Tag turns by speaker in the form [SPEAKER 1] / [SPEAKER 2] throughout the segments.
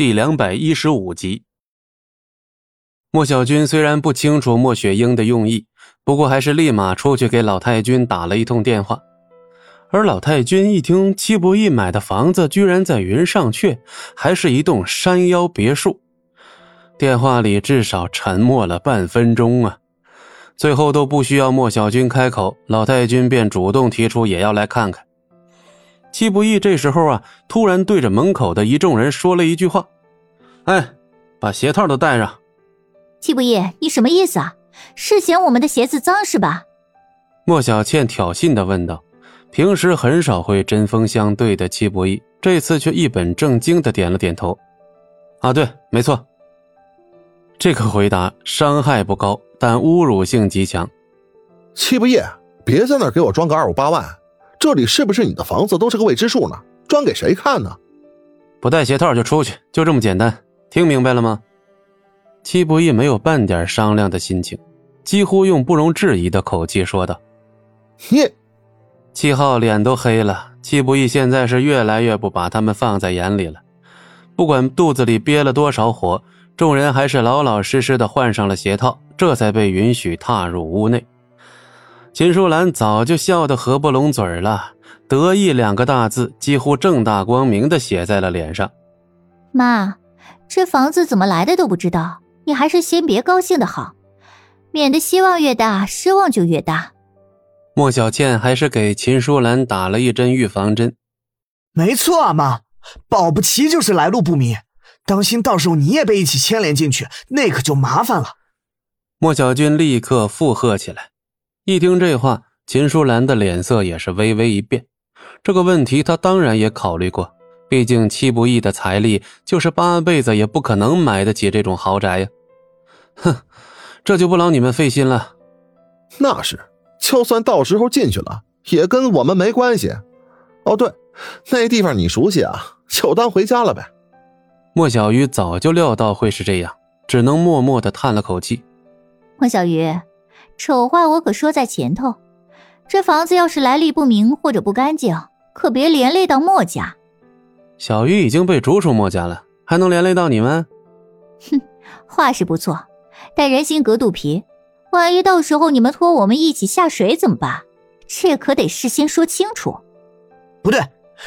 [SPEAKER 1] 第两百一十五集。莫小军虽然不清楚莫雪英的用意，不过还是立马出去给老太君打了一通电话。而老太君一听戚不义买的房子居然在云上阙，还是一栋山腰别墅，电话里至少沉默了半分钟啊！最后都不需要莫小军开口，老太君便主动提出也要来看看。戚不义这时候啊，突然对着门口的一众人说了一句话：“哎，把鞋套都带上。”
[SPEAKER 2] 戚不义，你什么意思啊？是嫌我们的鞋子脏是吧？
[SPEAKER 1] 莫小倩挑衅的问道。平时很少会针锋相对的戚不义，这次却一本正经的点了点头。啊，对，没错。这个回答伤害不高，但侮辱性极强。
[SPEAKER 3] 戚不义，别在那给我装个二五八万，这里是不是你的房子都是个未知数呢？装给谁看呢？
[SPEAKER 1] 不带鞋套就出去，就这么简单，听明白了吗？戚不义没有半点商量的心情，几乎用不容置疑的口气说道：“
[SPEAKER 3] 你。”
[SPEAKER 1] 七号脸都黑了，戚不义现在是越来越不把他们放在眼里了。不管肚子里憋了多少火，众人还是老老实实的换上了鞋套，这才被允许踏入屋内。秦淑兰早就笑得合不拢嘴了，得意两个大字几乎正大光明的写在了脸上。
[SPEAKER 2] 妈，这房子怎么来的都不知道，你还是先别高兴的好，免得希望越大，失望就越大。
[SPEAKER 1] 莫小倩还是给秦淑兰打了一针预防针。
[SPEAKER 4] 没错啊，妈，保不齐就是来路不明，当心到时候你也被一起牵连进去，那可就麻烦了。
[SPEAKER 1] 莫小军立刻附和起来。一听这话，秦淑兰的脸色也是微微一变。这个问题她当然也考虑过，毕竟戚不义的财力就是八辈子也不可能买得起这种豪宅呀。哼，这就不劳你们费心了。
[SPEAKER 3] 那是。就算到时候进去了，也跟我们没关系。哦，对，那地方你熟悉啊，就当回家了呗。
[SPEAKER 1] 莫小鱼早就料到会是这样，只能默默的叹了口气。
[SPEAKER 2] 莫小鱼，丑话我可说在前头，这房子要是来历不明或者不干净，可别连累到墨家。
[SPEAKER 1] 小鱼已经被逐出墨家了，还能连累到你们？
[SPEAKER 2] 哼，话是不错，但人心隔肚皮。万一到时候你们拖我们一起下水怎么办？这可得事先说清楚。
[SPEAKER 4] 不对，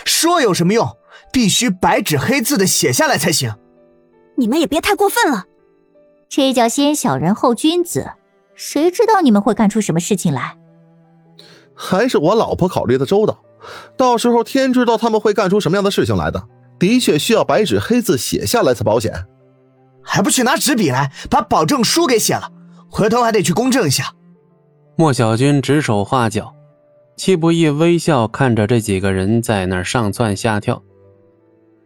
[SPEAKER 4] 说有什么用？必须白纸黑字的写下来才行。
[SPEAKER 5] 你们也别太过分了。
[SPEAKER 2] 这叫先小人后君子。谁知道你们会干出什么事情来？
[SPEAKER 3] 还是我老婆考虑的周到。到时候天知道他们会干出什么样的事情来的。的确需要白纸黑字写下来才保险。
[SPEAKER 4] 还不去拿纸笔来，把保证书给写了。回头还得去公证一下。
[SPEAKER 1] 莫小军指手画脚，戚不义微笑看着这几个人在那儿上蹿下跳。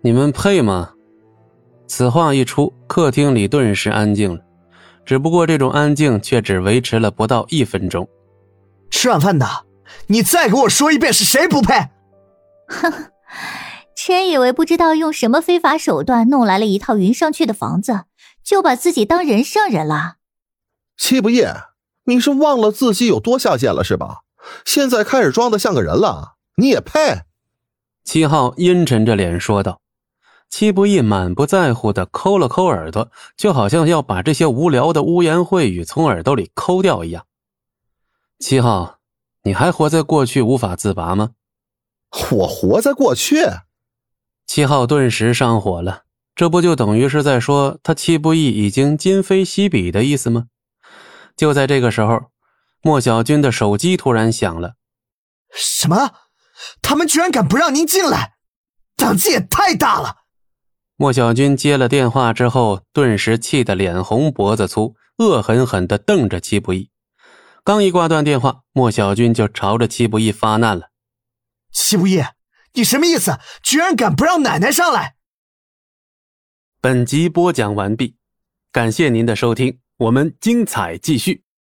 [SPEAKER 1] 你们配吗？此话一出，客厅里顿时安静了。只不过这种安静却只维持了不到一分钟。
[SPEAKER 4] 吃晚饭的，你再给我说一遍是谁不配？
[SPEAKER 2] 哼，真以为不知道用什么非法手段弄来了一套云上去的房子，就把自己当人上人了？
[SPEAKER 3] 戚不义，你是忘了自己有多下贱了是吧？现在开始装的像个人了，你也配？
[SPEAKER 1] 七号阴沉着脸说道。戚不义满不在乎的抠了抠耳朵，就好像要把这些无聊的污言秽语从耳朵里抠掉一样。七号，你还活在过去无法自拔吗？
[SPEAKER 3] 我活在过去？
[SPEAKER 1] 七号顿时上火了，这不就等于是在说他戚不义已经今非昔比的意思吗？就在这个时候，莫小军的手机突然响了。
[SPEAKER 4] 什么？他们居然敢不让您进来，胆子也太大了！
[SPEAKER 1] 莫小军接了电话之后，顿时气得脸红脖子粗，恶狠狠地瞪着戚不义。刚一挂断电话，莫小军就朝着戚不义发难了：“
[SPEAKER 4] 戚不义，你什么意思？居然敢不让奶奶上来？”
[SPEAKER 1] 本集播讲完毕，感谢您的收听。我们精彩继续。